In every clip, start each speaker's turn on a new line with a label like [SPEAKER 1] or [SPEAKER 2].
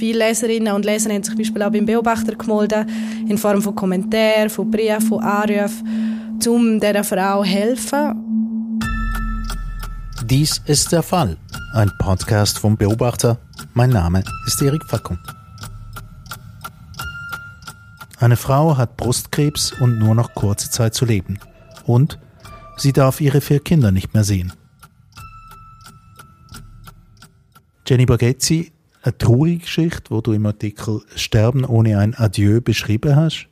[SPEAKER 1] viele Leserinnen und Leser haben sich zum Beispiel auch beim Beobachter gemeldet, in Form von Kommentaren, von Briefen, von Anrufen, um dieser Frau zu helfen.
[SPEAKER 2] Dies ist der Fall. Ein Podcast vom Beobachter. Mein Name ist Erik Fackung. Eine Frau hat Brustkrebs und nur noch kurze Zeit zu leben. Und sie darf ihre vier Kinder nicht mehr sehen. Jenny Baghetzi, eine traurige Geschichte, wo du im Artikel Sterben ohne ein Adieu beschrieben hast.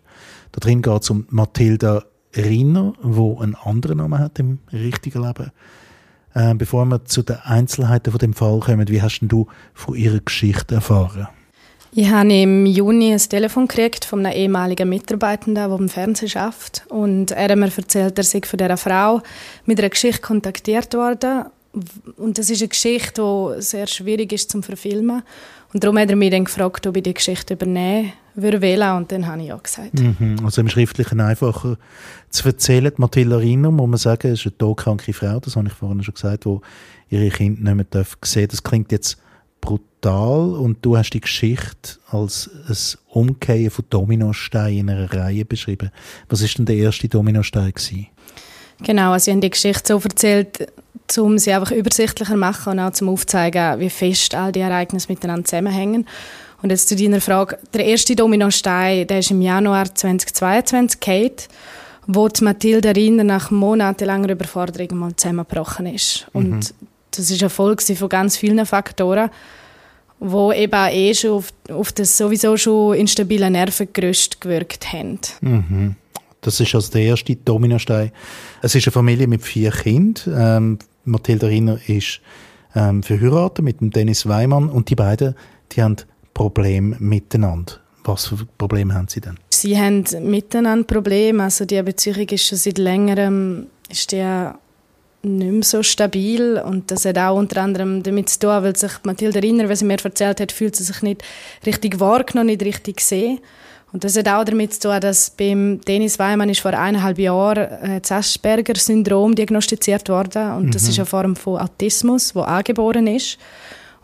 [SPEAKER 2] Da drin geht es um Mathilda Riner, wo einen anderen Namen hat im richtigen Leben. Äh, bevor wir zu den Einzelheiten von dem Fall kommen, wie hast du von ihrer Geschichte erfahren?
[SPEAKER 1] Ich habe im Juni ein Telefon gekriegt von einem ehemaligen Mitarbeitenden, der im Fernsehen arbeitet. Und er hat mir erzählt, er sei von dieser Frau mit einer Geschichte kontaktiert worden. Und das ist eine Geschichte, die sehr schwierig ist zu verfilmen. Und darum hat er mich dann gefragt, ob ich die Geschichte übernehmen würde. Und dann habe ich ja gesagt.
[SPEAKER 2] Mhm. Also im Schriftlichen einfacher zu erzählen. Mathilda Riner, muss man sagen, ist eine todkranke Frau, das habe ich vorhin schon gesagt, die ihre Kinder nicht mehr sehen. Das klingt jetzt brutal und du hast die Geschichte als ein Umkehren von Dominosteinen in einer Reihe beschrieben. Was ist denn der erste Dominostein gewesen?
[SPEAKER 1] Genau, also ich habe die Geschichte so erzählt, um sie einfach übersichtlicher machen und auch zum aufzeigen, wie fest all die Ereignisse miteinander zusammenhängen. Und jetzt zu deiner Frage, der erste Dominostein, der ist im Januar 2022 Kate, wo die Mathilde Riner nach monatelanger Überforderung mal zusammengebrochen ist. Und mhm. das ist eine Folge von ganz vielen Faktoren wo eben eh schon auf, auf das sowieso schon instabile Nervengerüst gewirkt haben.
[SPEAKER 2] Mhm. Das ist also der erste Dominostein. Es ist eine Familie mit vier Kindern. Ähm, Mathilda Rinner ist ähm, verheiratet mit dem Dennis Weimann und die beiden, die haben Probleme miteinander. Was für Probleme haben sie denn?
[SPEAKER 1] Sie haben miteinander Probleme. Also die Beziehung ist schon seit längerem ist der nicht mehr so stabil und das hat auch unter anderem damit zu tun, weil sich Mathilde Rinner, was sie mir erzählt hat, fühlt sie sich nicht richtig wahrgenommen, nicht richtig gesehen. Und das hat auch damit zu tun, dass beim Dennis Weimann ist vor eineinhalb Jahren äh, das Asperger-Syndrom diagnostiziert worden und mhm. das ist eine Form von Autismus, wo angeboren ist.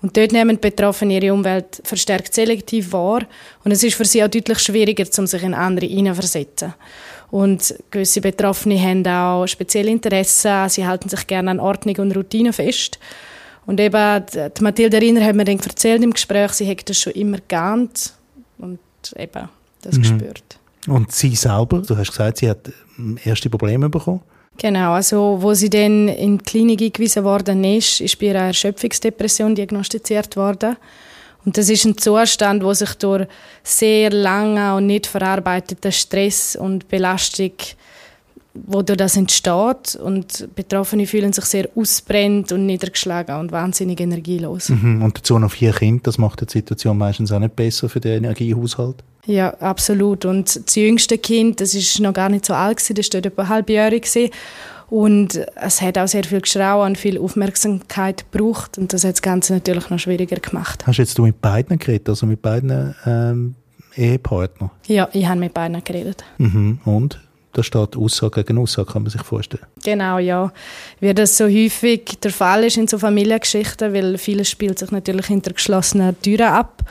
[SPEAKER 1] Und dort nehmen die Betroffenen ihre Umwelt verstärkt selektiv wahr und es ist für sie auch deutlich schwieriger, um sich in andere hineinversetzen. Und gewisse Betroffene haben auch spezielle Interessen. Sie halten sich gerne an Ordnung und Routine fest. Und eben, die Mathilde Riner hat mir dann erzählt im Gespräch, sie hätte das schon immer geahnt und eben das mhm. gespürt.
[SPEAKER 2] Und sie selber, du hast gesagt, sie hat erste Probleme bekommen?
[SPEAKER 1] Genau, also wo sie dann in die Klinik eingewiesen worden ist, ist bei ihr eine Erschöpfungsdepression diagnostiziert worden. Und das ist ein Zustand, wo sich durch sehr lange und nicht verarbeiteten Stress und Belastung, wo durch das entsteht und Betroffene fühlen sich sehr ausbrennt und niedergeschlagen und wahnsinnig energielos.
[SPEAKER 2] Mhm. Und dazu noch vier Kinder, das macht die Situation meistens auch nicht besser für den Energiehaushalt?
[SPEAKER 1] Ja, absolut. Und das jüngste Kind, das ist noch gar nicht so alt gewesen, das war etwa halbjährig und es hat auch sehr viel Geschrei und viel Aufmerksamkeit gebraucht und das hat das Ganze natürlich noch schwieriger gemacht.
[SPEAKER 2] Hast du jetzt mit beiden geredet, also mit beiden ähm, Ehepartnern?
[SPEAKER 1] Ja, ich habe mit beiden geredet.
[SPEAKER 2] Mhm. Und? Da steht Aussage gegen Aussage, kann man sich vorstellen.
[SPEAKER 1] Genau, ja. Wie das so häufig der Fall ist in so Familiengeschichten, weil vieles spielt sich natürlich hinter geschlossenen Türen ab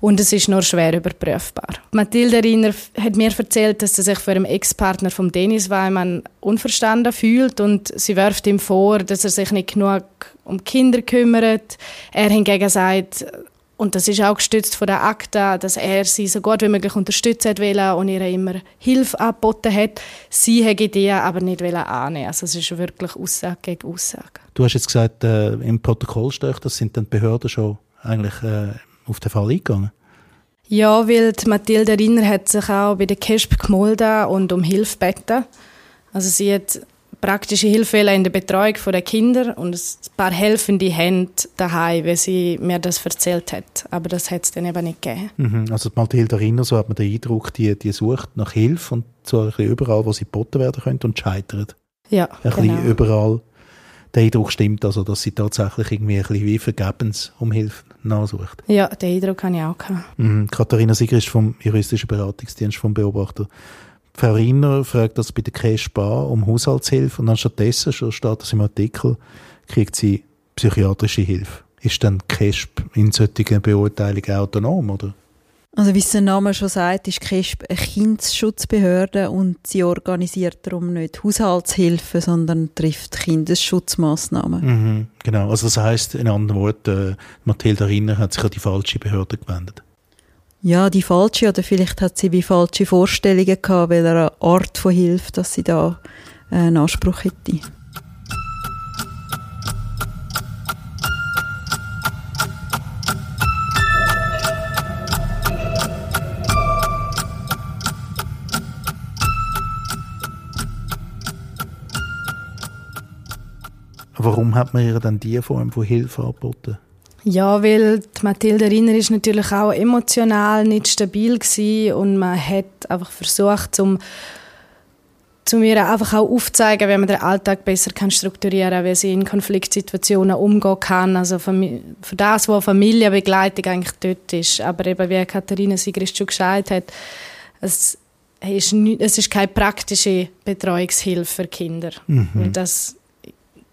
[SPEAKER 1] und es ist nur schwer überprüfbar. Mathilde Riner hat mir erzählt, dass sie sich für einen Ex-Partner von Dennis Weimann unverstanden fühlt und sie wirft ihm vor, dass er sich nicht genug um Kinder kümmert. Er hingegen sagt, und das ist auch gestützt von der Akta, dass er sie so gut wie möglich unterstützt hat und ihr immer Hilfe angeboten hat. Sie hätte die aber nicht annehmen Also es ist wirklich Aussage gegen Aussage.
[SPEAKER 2] Du hast jetzt gesagt, äh, im Protokoll steht, das sind dann die Behörden schon eigentlich äh, auf den Fall eingegangen?
[SPEAKER 1] Ja, weil die Mathilde Rinner hat sich auch bei der KESP gemeldet und um Hilfe gebeten. Also sie hat praktische Hilfe in der Betreuung der Kinder und ein paar helfende Hände daheim, wie sie mir das erzählt hat. Aber das hat es dann eben nicht gegeben.
[SPEAKER 2] Mhm. Also die Mathilde Rinner, so hat man den Eindruck, die, die sucht nach Hilfe und zwar überall, wo sie geboten werden könnte und scheitert.
[SPEAKER 1] Ja,
[SPEAKER 2] ein genau. bisschen überall der Eindruck stimmt also, dass sie tatsächlich irgendwie ein bisschen wie vergebens um Hilfe nachsucht.
[SPEAKER 1] Ja, den Eindruck habe ich auch gehabt.
[SPEAKER 2] Mhm. Katharina Sieger ist vom juristischen Beratungsdienst vom Beobachter. Frau Riner fragt das bei der Cash Bar um Haushaltshilfe und dann stattdessen, schon steht das im Artikel, kriegt sie psychiatrische Hilfe. Ist dann KESP in solchen Beurteilungen autonom, oder?
[SPEAKER 3] Also wie es der Name schon sagt, ist KESP eine Kindesschutzbehörde und sie organisiert darum nicht Haushaltshilfe, sondern trifft Kindesschutzmaßnahmen.
[SPEAKER 2] Mhm, genau, also das heißt in anderen Worten, äh, Mathilda Rinner hat sich an die falsche Behörde gewendet.
[SPEAKER 3] Ja, die falsche oder vielleicht hat sie wie falsche Vorstellungen gehabt, welcher Art von Hilfe, dass sie da äh, einen Anspruch hätte.
[SPEAKER 2] Warum hat man ihr dann diese Form von Hilfe angeboten?
[SPEAKER 1] Ja, weil die Mathilde Rinner ist natürlich auch emotional nicht stabil gewesen und man hat einfach versucht, um zu mir einfach auch aufzeigen, wie man den Alltag besser kann strukturieren kann, wie sie in Konfliktsituationen umgehen kann. Also für das, wo Familienbegleitung eigentlich dort ist. Aber eben, wie Katharina Sigrist schon gesagt hat, es ist, nicht, es ist keine praktische Betreuungshilfe für Kinder. Mhm. Und das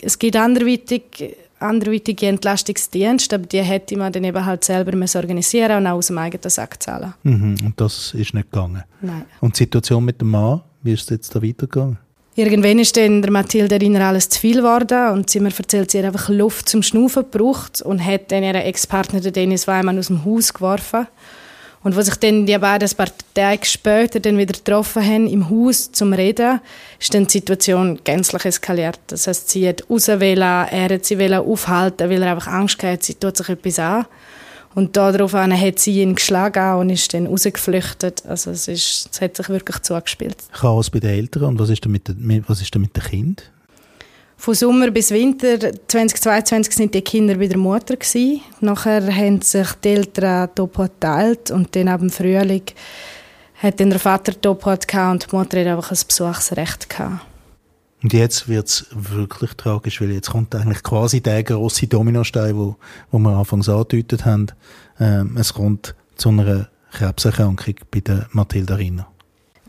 [SPEAKER 1] es gibt anderweitig, anderweitige Entlastungsdienste, aber die hätte man dann eben halt selber organisieren und auch aus dem eigenen Sack zahlen.
[SPEAKER 2] Mhm, und das ist nicht gegangen?
[SPEAKER 1] Nein.
[SPEAKER 2] Und die Situation mit dem Mann, wie ist es jetzt da weitergegangen?
[SPEAKER 1] Irgendwann ist dann der Mathilde Rinner alles zu viel geworden und sie mir erzählt, sie hat einfach Luft zum Schnaufen gebraucht und hat dann ihren Ex-Partner Dennis Weimann aus dem Haus geworfen. Und als sich dann die beiden ein paar Tage später dann wieder getroffen haben im Haus zum Reden, ist dann die Situation gänzlich eskaliert. Das heißt, sie hat rauswählen, er hat sie aufhalten, weil er einfach Angst hatte, sie tut sich etwas an. Und daraufhin hat sie ihn geschlagen und ist dann rausgeflüchtet. Also es, ist, es hat sich wirklich zugespielt.
[SPEAKER 2] Chaos bei den Eltern. Und was ist denn mit, den, was ist denn mit den Kindern?
[SPEAKER 1] Von Sommer bis Winter 2022 sind die Kinder bei der Mutter gewesen. Nachher haben sich die Eltern Topo geteilt und dann ab dem Frühling hat dann der Vater Topo und die Mutter hat einfach ein Besuchsrecht gehabt.
[SPEAKER 2] Und jetzt wird es wirklich tragisch, weil jetzt kommt eigentlich quasi der große Dominostein, wo, wo wir anfangs angedeutet haben. Ähm, es kommt zu einer Krebserkrankung bei der Mathilda Rinner.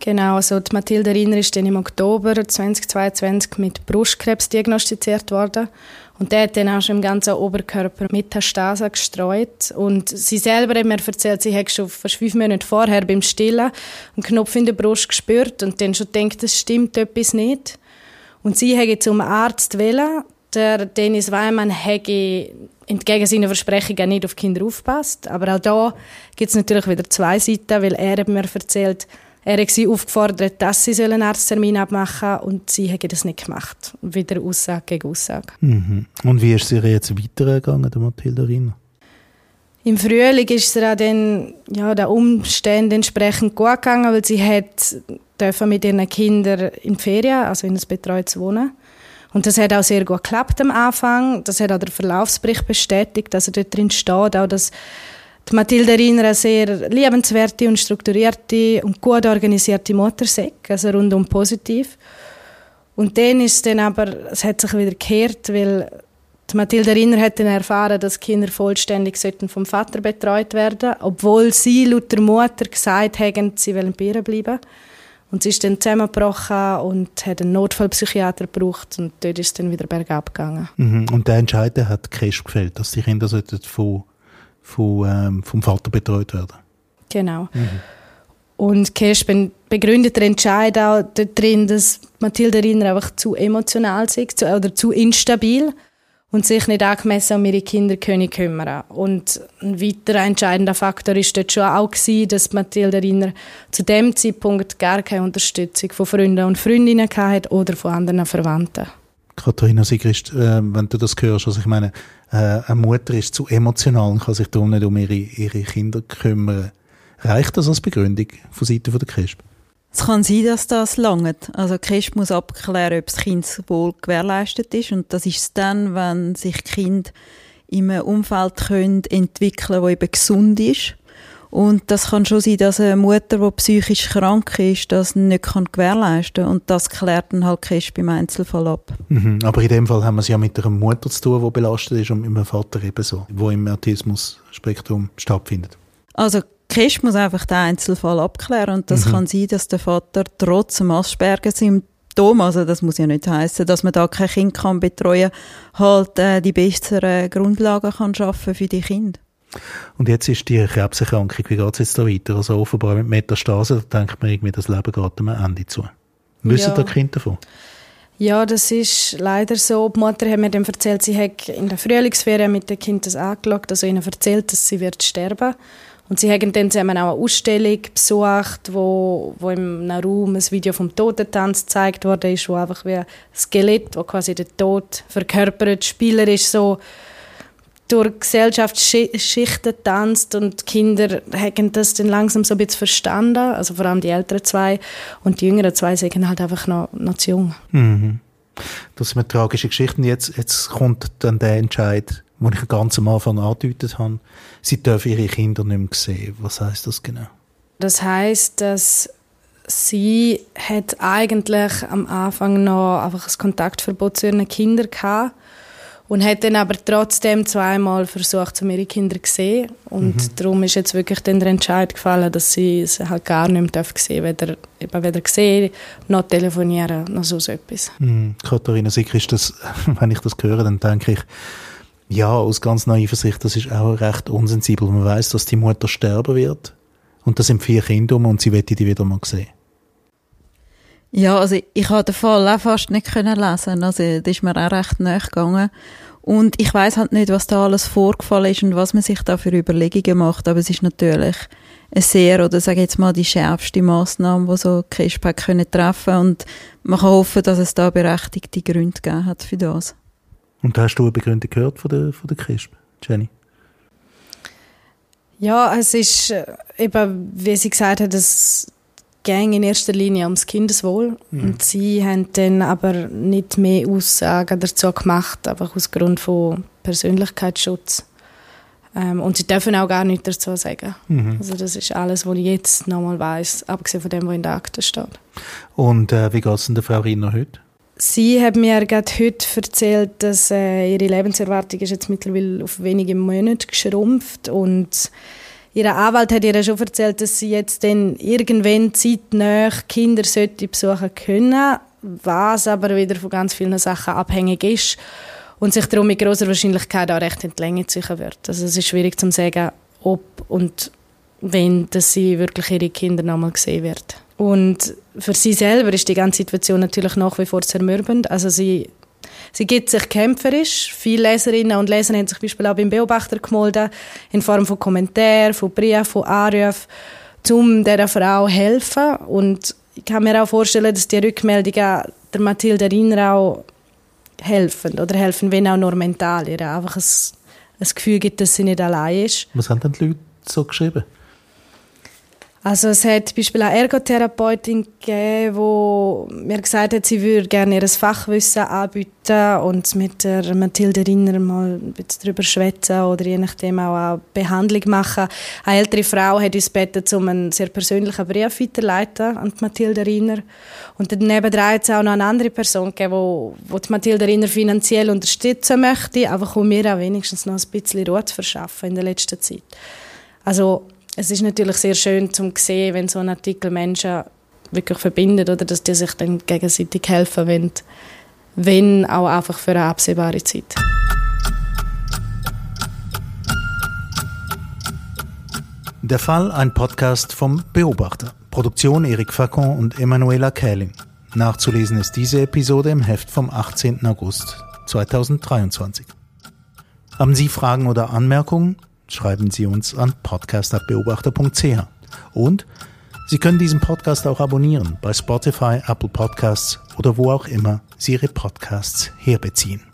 [SPEAKER 1] Genau, also die Mathilde Riner ist dann im Oktober 2022 mit Brustkrebs diagnostiziert worden. Und der hat dann auch schon im ganzen Oberkörper Metastase gestreut. Und sie selber hat mir erzählt, sie hat schon fast fünf Monate vorher beim Stillen einen Knopf in der Brust gespürt und dann schon gedacht, es stimmt etwas nicht. Und sie hat zum Arzt wählen. Der Dennis Weimann hätte entgegen seiner Versprechungen nicht auf Kinder aufgepasst. Aber auch da gibt es natürlich wieder zwei Seiten, weil er hat mir erzählt, er hat sie aufgefordert, dass sie einen Arzttermin abmachen sollen und sie haben das nicht gemacht. Wieder Aussage gegen Aussage.
[SPEAKER 2] Mhm. Und wie ist es jetzt weitergegangen, der Mathilda Riener?
[SPEAKER 1] Im Frühling ist es dann ja, den Umständen entsprechend gut gegangen, weil sie hat dürfen mit ihren Kindern in die Ferien, also in ein betreutes Wohnen. Und das hat auch sehr gut geklappt am Anfang. Das hat auch der Verlaufsbericht bestätigt. Also dort drin steht auch, dass die Mathilde Riener eine sehr liebenswerte und strukturierte und gut organisierte Mutter also rundum positiv. Und dann ist dann aber, es hat sich wieder gekehrt, weil die Mathilde Riener hat dann erfahren, dass Kinder vollständig vom Vater betreut werden obwohl sie laut der Mutter gesagt haben, sie wollen bei ihr bleiben. Und sie ist dann zusammengebrochen und hat einen Notfallpsychiater gebraucht und dort ist es dann wieder bergab gegangen.
[SPEAKER 2] Mhm. Und der Entscheid hat Cash gefällt, dass die Kinder von von, ähm, vom Vater betreut werden.
[SPEAKER 1] Genau. Mhm. Und Kerstin begründet den Entscheid auch darin, dass Mathilde Riner einfach zu emotional ist oder zu instabil und sich nicht angemessen um ihre Kinder können kümmern Und ein weiterer entscheidender Faktor ist dort schon auch gewesen, dass Mathilde Riner zu dem Zeitpunkt gar keine Unterstützung von Freunden und Freundinnen hatte oder von anderen Verwandten.
[SPEAKER 2] Katharina Sigrist, äh, wenn du das hörst, also ich meine, äh, eine Mutter ist zu emotional und kann sich darum nicht um ihre, ihre Kinder kümmern. Reicht das als Begründung von Seiten der KESP?
[SPEAKER 3] Es kann sein, dass das langt. Also KESP muss abklären, ob das Kindeswohl gewährleistet ist und das ist es dann, wenn sich Kind in einem Umfeld können entwickeln, das eben gesund ist und das kann schon sein, dass eine Mutter, die psychisch krank ist, das nicht kann gewährleisten kann. Und das klärt dann halt Cash beim Einzelfall ab.
[SPEAKER 2] Mhm. Aber in dem Fall haben wir es ja mit einer Mutter zu tun, die belastet ist und mit einem Vater ebenso, wo im Autismus-Spektrum stattfindet.
[SPEAKER 3] Also Cash muss einfach den Einzelfall abklären und das mhm. kann sein, dass der Vater trotz dem Asperger-Syndrom Symptome. Also das muss ja nicht heißen, dass man da kein Kind kann betreuen, halt äh, die besseren Grundlagen kann schaffen für die Kinder.
[SPEAKER 2] Und jetzt ist die Krebserkrankung, wie geht es jetzt da weiter? Also offenbar mit Metastase, da denkt man irgendwie, das Leben geht am Ende zu. Wissen ja. da Kinder davon?
[SPEAKER 1] Ja, das ist leider so. Die Mutter hat mir dann erzählt, sie hat in der Frühlingsferien mit dem Kind das angeschaut, also ihnen erzählt, dass sie wird sterben und sie haben dann zusammen auch eine Ausstellung besucht, wo, wo im Raum ein Video vom Totentanz gezeigt wurde, ist, wo einfach wie ein Skelett, wo quasi der Tod verkörpert, Spieler ist so durch Gesellschaftsschichten tanzt und die Kinder haben das dann langsam so ein bisschen verstanden, also vor allem die älteren zwei und die jüngeren zwei sind halt einfach noch, noch zu jung.
[SPEAKER 2] Mhm. Das sind tragische Geschichten. Jetzt, jetzt kommt dann der Entscheid, den ich ganz am Anfang angedeutet habe, sie dürfen ihre Kinder nicht mehr sehen. Was heißt das genau?
[SPEAKER 1] Das heißt, dass sie hat eigentlich am Anfang noch einfach ein Kontaktverbot zu ihren Kindern gehabt und hat dann aber trotzdem zweimal versucht, um ihre Kinder zu sehen. Und mhm. darum ist jetzt wirklich dann der Entscheid gefallen, dass sie es halt gar nicht mehr sehen weder, eben weder sehen, noch telefonieren, noch so etwas.
[SPEAKER 2] Mhm. Katharina Sick, ist das, wenn ich das höre, dann denke ich, ja, aus ganz naiver Sicht, das ist auch recht unsensibel. Man weiß, dass die Mutter sterben wird. Und das sind vier Kinder und sie wird die wieder mal sehen.
[SPEAKER 3] Ja, also ich habe den Fall auch fast nicht können lesen. Also das ist mir auch recht nahe gegangen. Und ich weiß halt nicht, was da alles vorgefallen ist und was man sich da für Überlegungen macht. Aber es ist natürlich eine sehr, oder sage jetzt mal, die schärfste Massnahme, die so CRISPR können treffen Und man kann hoffen, dass es da berechtigte Gründe gegeben hat für das.
[SPEAKER 2] Und hast du eine Begründung gehört von der, von der CRISP, Jenny?
[SPEAKER 1] Ja, es ist äh, eben, wie sie gesagt hat, es ging in erster Linie ums Kindeswohl. Mhm. Und sie haben dann aber nicht mehr Aussagen dazu gemacht, einfach aus Grund von Persönlichkeitsschutz. Ähm, und sie dürfen auch gar nichts dazu sagen. Mhm. Also das ist alles, was ich jetzt nochmal weiß, abgesehen von dem, was in der Akte steht.
[SPEAKER 2] Und äh, wie geht es der Frau Riener heute?
[SPEAKER 1] Sie hat mir gerade heute erzählt, dass äh, ihre Lebenserwartung ist jetzt mittlerweile auf wenige Monate geschrumpft und Ihr Anwalt hat ihr schon erzählt, dass sie jetzt dann irgendwann zeitnah Kinder sollte besuchen können, was aber wieder von ganz vielen Sachen abhängig ist und sich darum mit großer Wahrscheinlichkeit auch recht in die Länge ziehen wird. Also es ist schwierig zu sagen, ob und wenn dass sie wirklich ihre Kinder nochmal sehen wird. Und für sie selber ist die ganze Situation natürlich nach wie vor zermürbend. Also sie Sie gibt sich kämpferisch. Viele Leserinnen und Leser haben sich zum Beispiel auch beim Beobachter gemeldet, in Form von Kommentaren, von Briefen, von Anrufen, um dieser Frau helfen. Und ich kann mir auch vorstellen, dass die Rückmeldungen der Mathilde auch helfen. Oder helfen, wenn auch nur mental. Ihr einfach ein, ein Gefühl gibt, dass sie nicht allein ist.
[SPEAKER 2] Was haben denn die Leute so geschrieben?
[SPEAKER 1] Also es hat zum Beispiel eine Ergotherapeutin gegeben, die mir gesagt hat, sie würde gerne ihr Fachwissen anbieten und mit der Mathilde Rinner mal ein bisschen darüber schwätzen oder je nachdem auch eine Behandlung machen. Eine ältere Frau hat uns gebeten, um einen sehr persönlichen Brief weiterleiten an die Mathilde Rinner. Und daneben hat es auch noch eine andere Person gegeben, wo, wo die Mathilde Rinner finanziell unterstützen möchte, einfach um mir auch wenigstens noch ein bisschen Ruhe zu verschaffen in der letzten Zeit. Also es ist natürlich sehr schön zu sehen, wenn so ein Artikel Menschen wirklich verbindet oder dass die sich dann gegenseitig helfen wollen, wenn auch einfach für eine absehbare Zeit.
[SPEAKER 2] Der Fall, ein Podcast vom Beobachter. Produktion Erik Facon und Emanuela Kähling. Nachzulesen ist diese Episode im Heft vom 18. August 2023. Haben Sie Fragen oder Anmerkungen? Schreiben Sie uns an podcast.beobachter.ch. Und Sie können diesen Podcast auch abonnieren bei Spotify, Apple Podcasts oder wo auch immer Sie Ihre Podcasts herbeziehen.